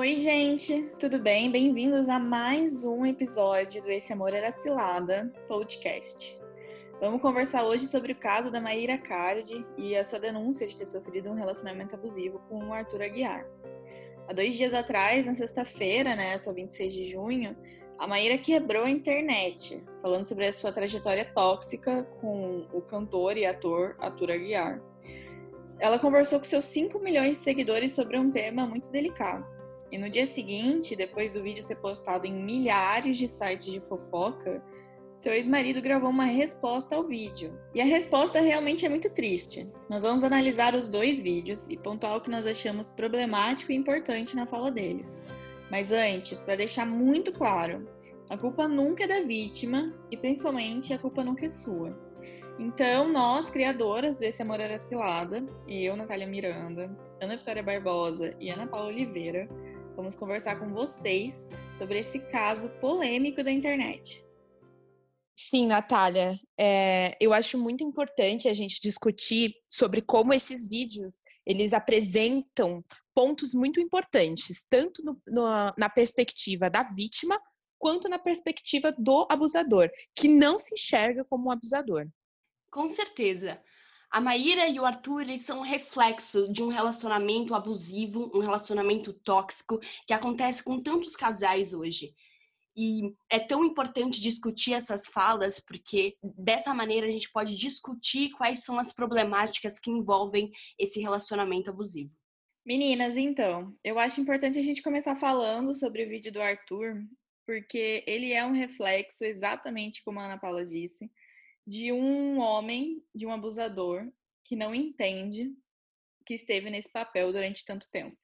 Oi, gente, tudo bem? Bem-vindos a mais um episódio do Esse Amor Era Cilada podcast. Vamos conversar hoje sobre o caso da Maíra Cardi e a sua denúncia de ter sofrido um relacionamento abusivo com o Arthur Aguiar. Há dois dias atrás, na sexta-feira, né, só 26 de junho, a Maíra quebrou a internet, falando sobre a sua trajetória tóxica com o cantor e ator Arthur Aguiar. Ela conversou com seus 5 milhões de seguidores sobre um tema muito delicado e no dia seguinte, depois do vídeo ser postado em milhares de sites de fofoca, seu ex-marido gravou uma resposta ao vídeo. E a resposta realmente é muito triste. Nós vamos analisar os dois vídeos e pontuar o que nós achamos problemático e importante na fala deles. Mas antes, para deixar muito claro, a culpa nunca é da vítima e principalmente a culpa nunca é sua. Então, nós, criadoras do Esse Amor Era Cilada, eu, Natália Miranda, Ana Vitória Barbosa e Ana Paula Oliveira, Vamos conversar com vocês sobre esse caso polêmico da internet. Sim, Natália, é, eu acho muito importante a gente discutir sobre como esses vídeos eles apresentam pontos muito importantes, tanto no, no, na perspectiva da vítima quanto na perspectiva do abusador, que não se enxerga como um abusador. Com certeza. A Maíra e o Arthur eles são reflexo de um relacionamento abusivo, um relacionamento tóxico que acontece com tantos casais hoje. E é tão importante discutir essas falas, porque dessa maneira a gente pode discutir quais são as problemáticas que envolvem esse relacionamento abusivo. Meninas, então, eu acho importante a gente começar falando sobre o vídeo do Arthur, porque ele é um reflexo, exatamente como a Ana Paula disse, de um homem, de um abusador, que não entende que esteve nesse papel durante tanto tempo.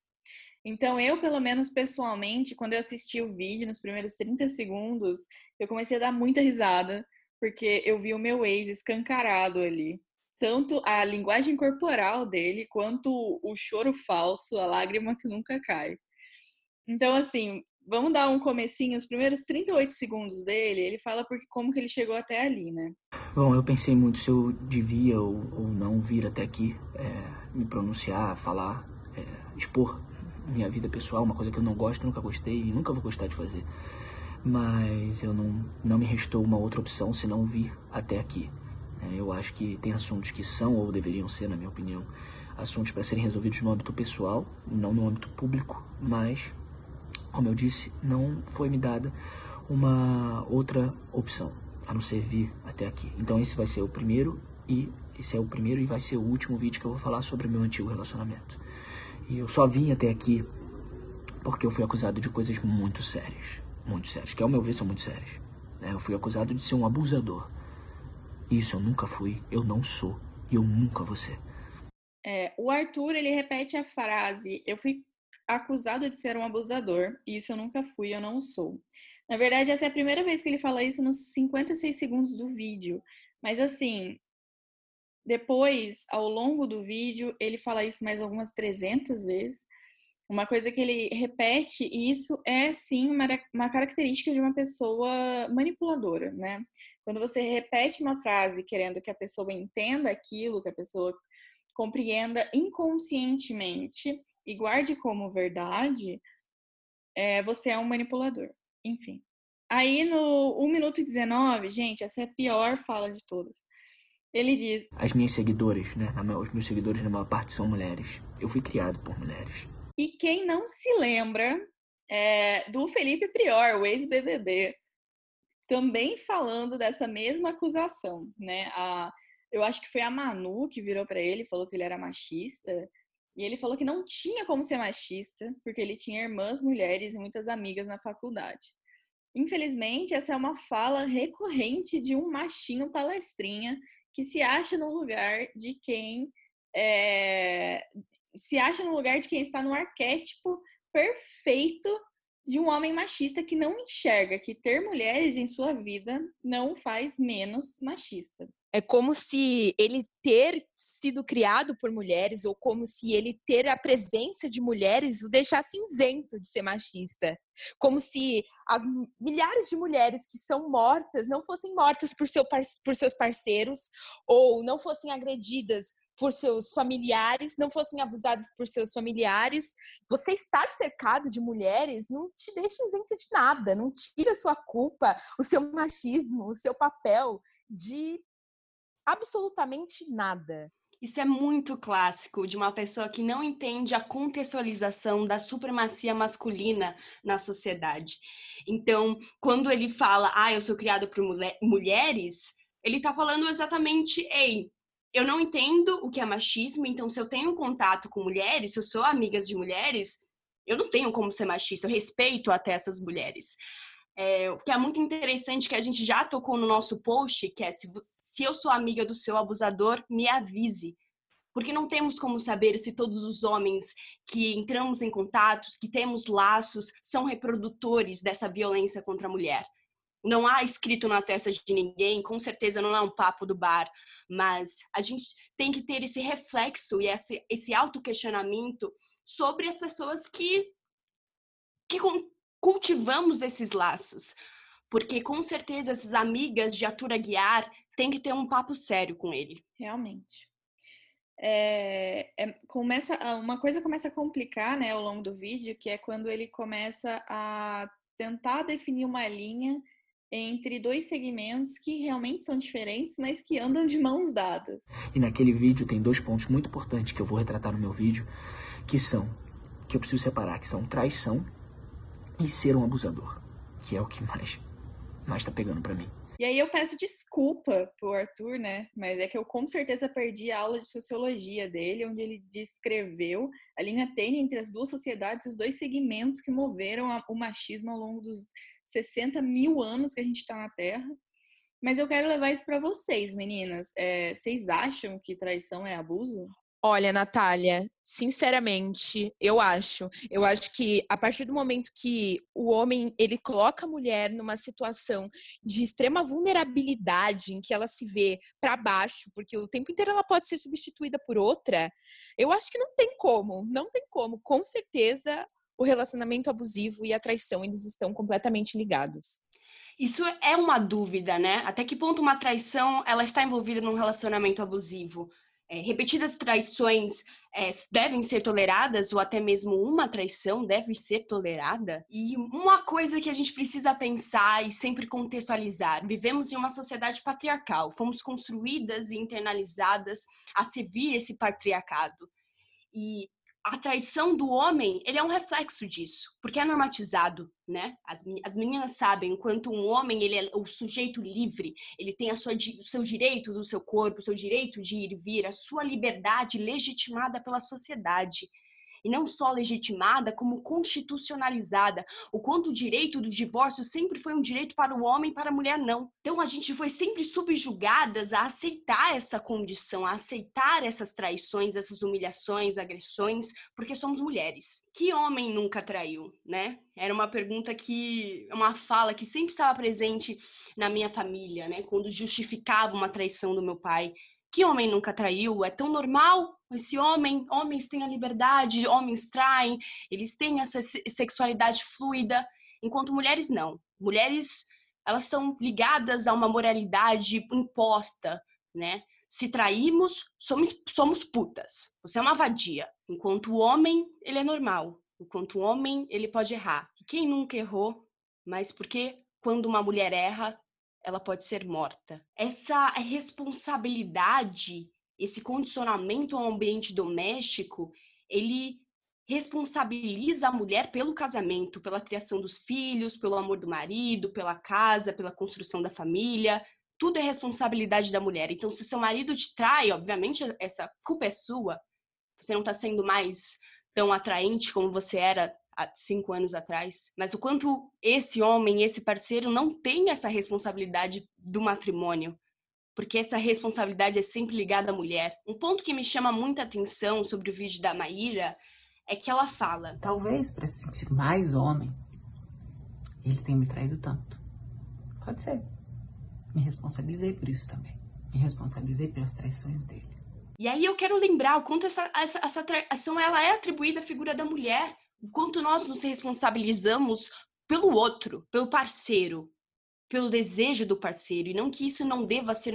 Então, eu, pelo menos pessoalmente, quando eu assisti o vídeo, nos primeiros 30 segundos, eu comecei a dar muita risada, porque eu vi o meu ex escancarado ali. Tanto a linguagem corporal dele, quanto o choro falso, a lágrima que nunca cai. Então, assim, Vamos dar um comecinho, os primeiros 38 segundos dele, ele fala porque como que ele chegou até ali, né? Bom, eu pensei muito se eu devia ou, ou não vir até aqui, é, me pronunciar, falar, é, expor minha vida pessoal, uma coisa que eu não gosto, nunca gostei e nunca vou gostar de fazer. Mas eu não, não me restou uma outra opção senão vir até aqui. É, eu acho que tem assuntos que são ou deveriam ser, na minha opinião, assuntos para serem resolvidos no âmbito pessoal, não no âmbito público, mas como eu disse, não foi me dada uma outra opção a não ser vir até aqui. Então esse vai ser o primeiro e esse é o primeiro e vai ser o último vídeo que eu vou falar sobre o meu antigo relacionamento. E eu só vim até aqui porque eu fui acusado de coisas muito sérias, muito sérias, que ao meu ver são muito sérias. Né? Eu fui acusado de ser um abusador. Isso eu nunca fui, eu não sou e eu nunca vou ser. É, o Arthur ele repete a frase: eu fui acusado de ser um abusador, e isso eu nunca fui, eu não sou. Na verdade, essa é a primeira vez que ele fala isso nos 56 segundos do vídeo. Mas assim, depois, ao longo do vídeo, ele fala isso mais algumas 300 vezes. Uma coisa que ele repete, e isso é sim uma, uma característica de uma pessoa manipuladora, né? Quando você repete uma frase querendo que a pessoa entenda aquilo, que a pessoa compreenda inconscientemente e guarde como verdade, é, você é um manipulador. Enfim. Aí no 1 minuto e 19, gente, essa é a pior fala de todas. Ele diz: As minhas seguidoras, né? Os meus seguidores, na maior parte, são mulheres. Eu fui criado por mulheres. E quem não se lembra é, do Felipe Prior, o ex-BBB, também falando dessa mesma acusação, né? A, eu acho que foi a Manu que virou para ele, falou que ele era machista. E ele falou que não tinha como ser machista, porque ele tinha irmãs mulheres e muitas amigas na faculdade. Infelizmente, essa é uma fala recorrente de um machinho palestrinha que se acha no lugar de quem é, se acha no lugar de quem está no arquétipo perfeito de um homem machista que não enxerga que ter mulheres em sua vida não faz menos machista. É como se ele ter sido criado por mulheres ou como se ele ter a presença de mulheres o deixasse isento de ser machista. Como se as milhares de mulheres que são mortas não fossem mortas por, seu, por seus parceiros ou não fossem agredidas por seus familiares, não fossem abusados por seus familiares. Você estar cercado de mulheres não te deixa isento de nada, não tira sua culpa, o seu machismo, o seu papel de absolutamente nada. Isso é muito clássico de uma pessoa que não entende a contextualização da supremacia masculina na sociedade. Então, quando ele fala, ah, eu sou criado por mulher mulheres, ele está falando exatamente, ei, eu não entendo o que é machismo, então se eu tenho contato com mulheres, se eu sou amiga de mulheres, eu não tenho como ser machista, eu respeito até essas mulheres. É, que é muito interessante que a gente já tocou no nosso post, que é se, se eu sou amiga do seu abusador, me avise. Porque não temos como saber se todos os homens que entramos em contatos, que temos laços, são reprodutores dessa violência contra a mulher. Não há escrito na testa de ninguém, com certeza não é um papo do bar, mas a gente tem que ter esse reflexo e esse, esse auto-questionamento sobre as pessoas que, que cultivamos esses laços. Porque com certeza essas amigas de Atura Guiar têm que ter um papo sério com ele. Realmente. É, é, começa uma coisa começa a complicar né, ao longo do vídeo, que é quando ele começa a tentar definir uma linha entre dois segmentos que realmente são diferentes, mas que andam de mãos dadas. E naquele vídeo tem dois pontos muito importantes que eu vou retratar no meu vídeo, que são que eu preciso separar, que são traição e ser um abusador, que é o que mais mais tá pegando para mim. E aí eu peço desculpa pro Arthur, né? Mas é que eu com certeza perdi a aula de sociologia dele, onde ele descreveu a linha tênue entre as duas sociedades, os dois segmentos que moveram o machismo ao longo dos 60 mil anos que a gente está na Terra. Mas eu quero levar isso para vocês, meninas. É, vocês acham que traição é abuso? Olha, Natália, sinceramente, eu acho. Eu acho que a partir do momento que o homem ele coloca a mulher numa situação de extrema vulnerabilidade, em que ela se vê para baixo, porque o tempo inteiro ela pode ser substituída por outra, eu acho que não tem como, não tem como. Com certeza, o relacionamento abusivo e a traição eles estão completamente ligados. Isso é uma dúvida, né? Até que ponto uma traição ela está envolvida num relacionamento abusivo? É, repetidas traições é, devem ser toleradas ou até mesmo uma traição deve ser tolerada? E uma coisa que a gente precisa pensar e sempre contextualizar: vivemos em uma sociedade patriarcal, fomos construídas e internalizadas a servir esse patriarcado. E a traição do homem, ele é um reflexo disso, porque é normatizado, né? As, as meninas sabem, enquanto um homem, ele é o sujeito livre, ele tem a sua, o seu direito do seu corpo, o seu direito de ir e vir, a sua liberdade legitimada pela sociedade e não só legitimada, como constitucionalizada. O quanto o direito do divórcio sempre foi um direito para o homem para a mulher não. Então a gente foi sempre subjugadas a aceitar essa condição, a aceitar essas traições, essas humilhações, agressões, porque somos mulheres. Que homem nunca traiu, né? Era uma pergunta que, uma fala que sempre estava presente na minha família, né? Quando justificava uma traição do meu pai. Que homem nunca traiu? É tão normal esse homem, homens têm a liberdade, homens traem, eles têm essa sexualidade fluida, enquanto mulheres não. Mulheres, elas são ligadas a uma moralidade imposta, né? Se traímos, somos, somos putas. Você é uma vadia. Enquanto o homem, ele é normal. Enquanto o homem, ele pode errar. E quem nunca errou? Mas porque quando uma mulher erra, ela pode ser morta. Essa responsabilidade esse condicionamento ao ambiente doméstico, ele responsabiliza a mulher pelo casamento, pela criação dos filhos, pelo amor do marido, pela casa, pela construção da família. Tudo é responsabilidade da mulher. Então, se seu marido te trai, obviamente essa culpa é sua. Você não está sendo mais tão atraente como você era há cinco anos atrás. Mas o quanto esse homem, esse parceiro, não tem essa responsabilidade do matrimônio porque essa responsabilidade é sempre ligada à mulher. Um ponto que me chama muita atenção sobre o vídeo da Maíra é que ela fala: Talvez para se sentir mais homem, ele tenha me traído tanto. Pode ser. Me responsabilizei por isso também. Me responsabilizei pelas traições dele. E aí eu quero lembrar o quanto essa, essa, essa traição ela é atribuída à figura da mulher, o quanto nós nos responsabilizamos pelo outro, pelo parceiro, pelo desejo do parceiro e não que isso não deva ser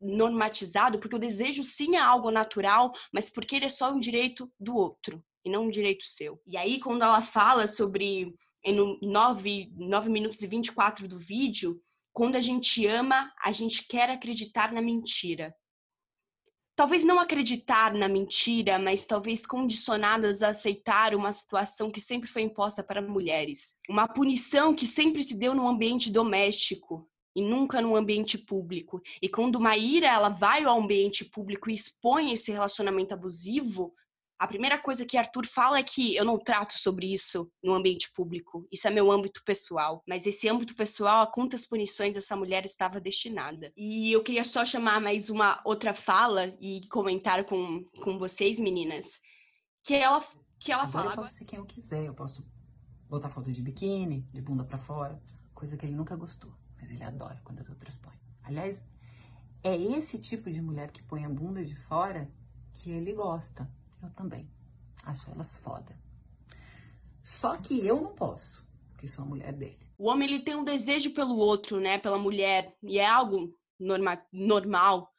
normatizado, porque o desejo sim é algo natural, mas porque ele é só um direito do outro e não um direito seu. E aí, quando ela fala sobre, no 9, 9 minutos e 24 do vídeo, quando a gente ama, a gente quer acreditar na mentira talvez não acreditar na mentira, mas talvez condicionadas a aceitar uma situação que sempre foi imposta para mulheres. Uma punição que sempre se deu no ambiente doméstico e nunca no ambiente público. E quando Maíra ela vai ao ambiente público e expõe esse relacionamento abusivo, a primeira coisa que Arthur fala é que eu não trato sobre isso no ambiente público. Isso é meu âmbito pessoal. Mas esse âmbito pessoal, a quantas punições essa mulher estava destinada. E eu queria só chamar mais uma outra fala e comentar com, com vocês, meninas, que ela, que ela fala. Eu posso ser quem eu quiser, eu posso botar foto de biquíni, de bunda para fora, coisa que ele nunca gostou. Mas ele adora quando as outras põem. Aliás, é esse tipo de mulher que põe a bunda de fora que ele gosta. Eu também. Acho elas foda. Só que eu não posso, porque sou a mulher dele. O homem ele tem um desejo pelo outro, né, pela mulher, e é algo norma normal.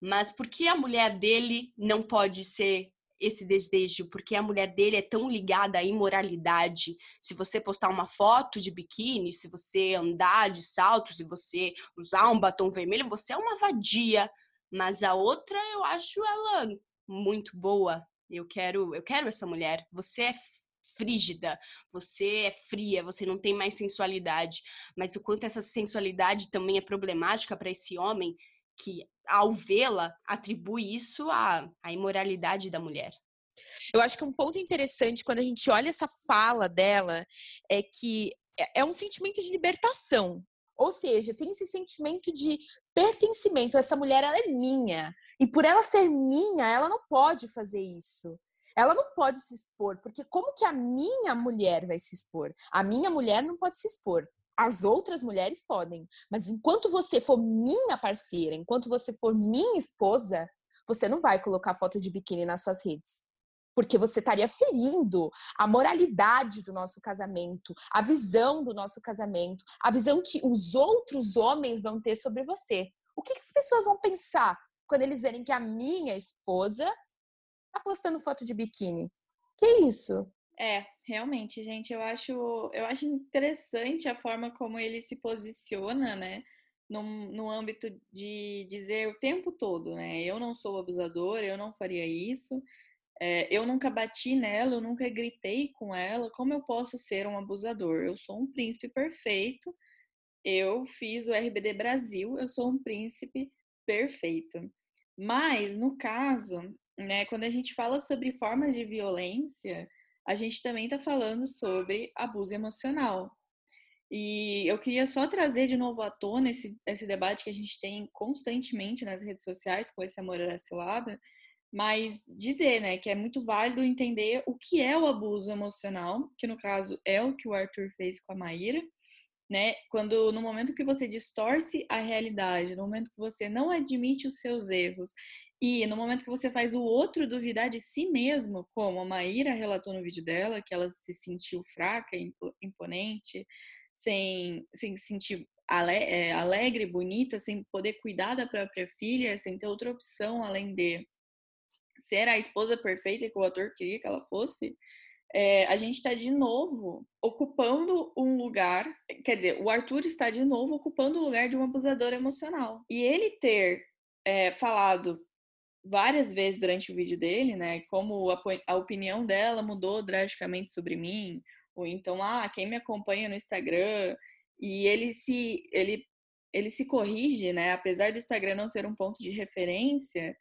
Mas por que a mulher dele não pode ser esse desejo? Porque a mulher dele é tão ligada à imoralidade. Se você postar uma foto de biquíni, se você andar de salto, se você usar um batom vermelho, você é uma vadia. Mas a outra, eu acho ela muito boa. Eu quero, eu quero essa mulher. Você é frígida, você é fria, você não tem mais sensualidade. Mas o quanto essa sensualidade também é problemática para esse homem que, ao vê-la, atribui isso à, à imoralidade da mulher. Eu acho que um ponto interessante quando a gente olha essa fala dela é que é, é um sentimento de libertação. Ou seja, tem esse sentimento de pertencimento. Essa mulher, ela é minha. E por ela ser minha, ela não pode fazer isso. Ela não pode se expor, porque como que a minha mulher vai se expor? A minha mulher não pode se expor. As outras mulheres podem, mas enquanto você for minha parceira, enquanto você for minha esposa, você não vai colocar foto de biquíni nas suas redes. Porque você estaria ferindo a moralidade do nosso casamento, a visão do nosso casamento, a visão que os outros homens vão ter sobre você. O que, que as pessoas vão pensar quando eles verem que a minha esposa tá postando foto de biquíni. Que isso? É, realmente, gente, eu acho, eu acho interessante a forma como ele se posiciona, né? No, no âmbito de dizer o tempo todo, né? Eu não sou abusador, eu não faria isso, é, eu nunca bati nela, eu nunca gritei com ela, como eu posso ser um abusador? Eu sou um príncipe perfeito, eu fiz o RBD Brasil, eu sou um príncipe perfeito. Mas, no caso, né, quando a gente fala sobre formas de violência, a gente também está falando sobre abuso emocional. E eu queria só trazer de novo à tona esse, esse debate que a gente tem constantemente nas redes sociais com esse amor cilada, mas dizer, né, que é muito válido entender o que é o abuso emocional, que no caso é o que o Arthur fez com a Maíra, né? Quando no momento que você distorce a realidade, no momento que você não admite os seus erros e no momento que você faz o outro duvidar de si mesmo, como a Maíra relatou no vídeo dela, que ela se sentiu fraca, imponente, sem, sem se sentir é, alegre, bonita, sem poder cuidar da própria filha, sem ter outra opção além de ser a esposa perfeita que o ator queria que ela fosse, é, a gente está de novo ocupando um lugar, quer dizer, o Arthur está de novo ocupando o lugar de um abusador emocional. E ele ter é, falado várias vezes durante o vídeo dele, né, como a, a opinião dela mudou drasticamente sobre mim, ou então, ah, quem me acompanha no Instagram, e ele se, ele, ele se corrige, né, apesar do Instagram não ser um ponto de referência,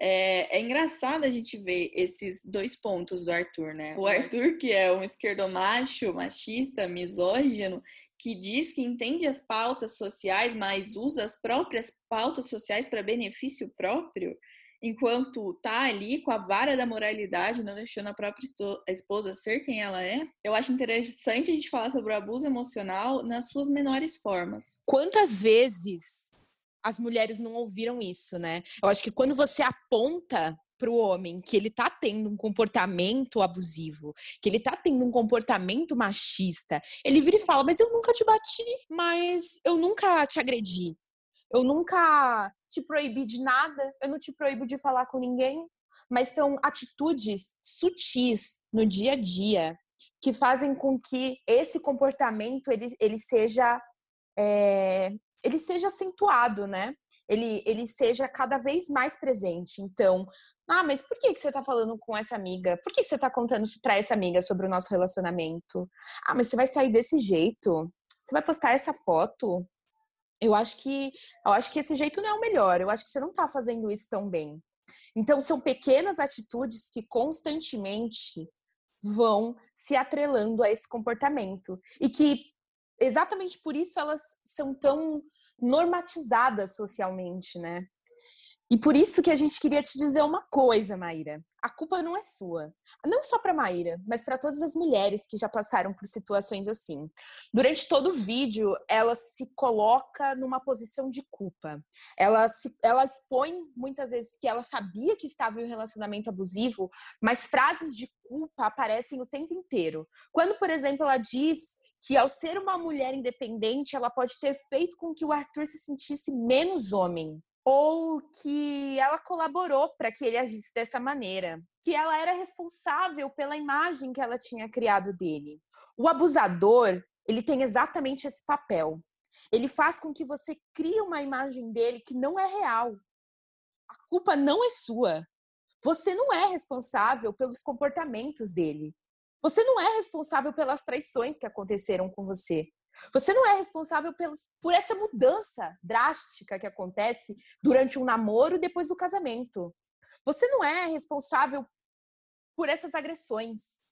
é, é, engraçado a gente ver esses dois pontos do Arthur, né? O Arthur, que é um esquerdomacho, machista, misógino, que diz que entende as pautas sociais, mas usa as próprias pautas sociais para benefício próprio, enquanto tá ali com a vara da moralidade, não deixando a própria esposa ser quem ela é. Eu acho interessante a gente falar sobre o abuso emocional nas suas menores formas. Quantas vezes as mulheres não ouviram isso, né? Eu acho que quando você aponta para o homem que ele tá tendo um comportamento abusivo, que ele tá tendo um comportamento machista, ele vira e fala: Mas eu nunca te bati, mas eu nunca te agredi, eu nunca te proibi de nada, eu não te proíbo de falar com ninguém. Mas são atitudes sutis no dia a dia que fazem com que esse comportamento ele, ele seja é, ele seja acentuado, né? Ele, ele seja cada vez mais presente. Então, ah, mas por que, que você tá falando com essa amiga? Por que, que você tá contando para essa amiga sobre o nosso relacionamento? Ah, mas você vai sair desse jeito? Você vai postar essa foto? Eu acho que eu acho que esse jeito não é o melhor. Eu acho que você não tá fazendo isso tão bem. Então, são pequenas atitudes que constantemente vão se atrelando a esse comportamento e que exatamente por isso elas são tão normatizadas socialmente, né? E por isso que a gente queria te dizer uma coisa, Maíra. A culpa não é sua. Não só para Maíra, mas para todas as mulheres que já passaram por situações assim. Durante todo o vídeo, ela se coloca numa posição de culpa. Ela, se, ela expõe muitas vezes que ela sabia que estava em um relacionamento abusivo, mas frases de culpa aparecem o tempo inteiro. Quando, por exemplo, ela diz que ao ser uma mulher independente, ela pode ter feito com que o Arthur se sentisse menos homem, ou que ela colaborou para que ele agisse dessa maneira, que ela era responsável pela imagem que ela tinha criado dele. O abusador, ele tem exatamente esse papel. Ele faz com que você crie uma imagem dele que não é real. A culpa não é sua. Você não é responsável pelos comportamentos dele. Você não é responsável pelas traições que aconteceram com você. Você não é responsável pelos, por essa mudança drástica que acontece durante um namoro depois do casamento. Você não é responsável por essas agressões.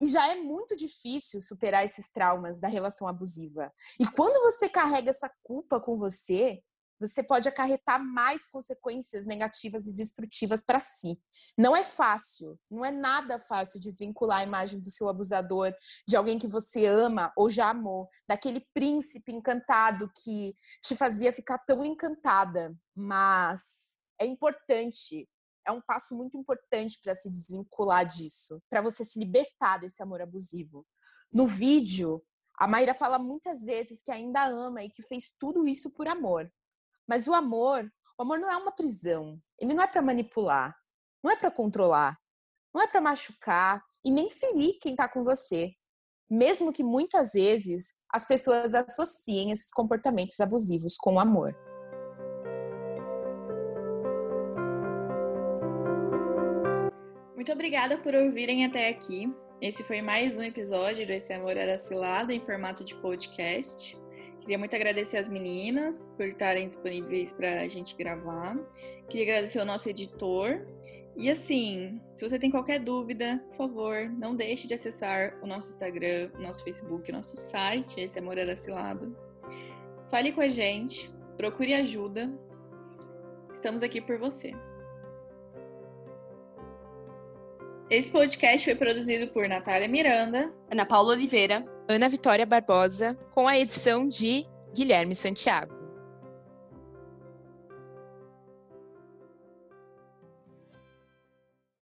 E já é muito difícil superar esses traumas da relação abusiva. E quando você carrega essa culpa com você, você pode acarretar mais consequências negativas e destrutivas para si. Não é fácil, não é nada fácil desvincular a imagem do seu abusador de alguém que você ama ou já amou, daquele príncipe encantado que te fazia ficar tão encantada. Mas é importante, é um passo muito importante para se desvincular disso, para você se libertar desse amor abusivo. No vídeo, a Mayra fala muitas vezes que ainda ama e que fez tudo isso por amor. Mas o amor, o amor não é uma prisão. Ele não é para manipular, não é para controlar, não é para machucar e nem ferir quem está com você. Mesmo que muitas vezes as pessoas associem esses comportamentos abusivos com o amor. Muito obrigada por ouvirem até aqui. Esse foi mais um episódio do Esse Amor Era Cilado em formato de podcast. Queria muito agradecer as meninas por estarem disponíveis para a gente gravar. Queria agradecer ao nosso editor. E assim, se você tem qualquer dúvida, por favor, não deixe de acessar o nosso Instagram, o nosso Facebook, o nosso site, esse Amor Era Cilado. Fale com a gente, procure ajuda. Estamos aqui por você. Esse podcast foi produzido por Natália Miranda, Ana Paula Oliveira Ana Vitória Barbosa, com a edição de Guilherme Santiago.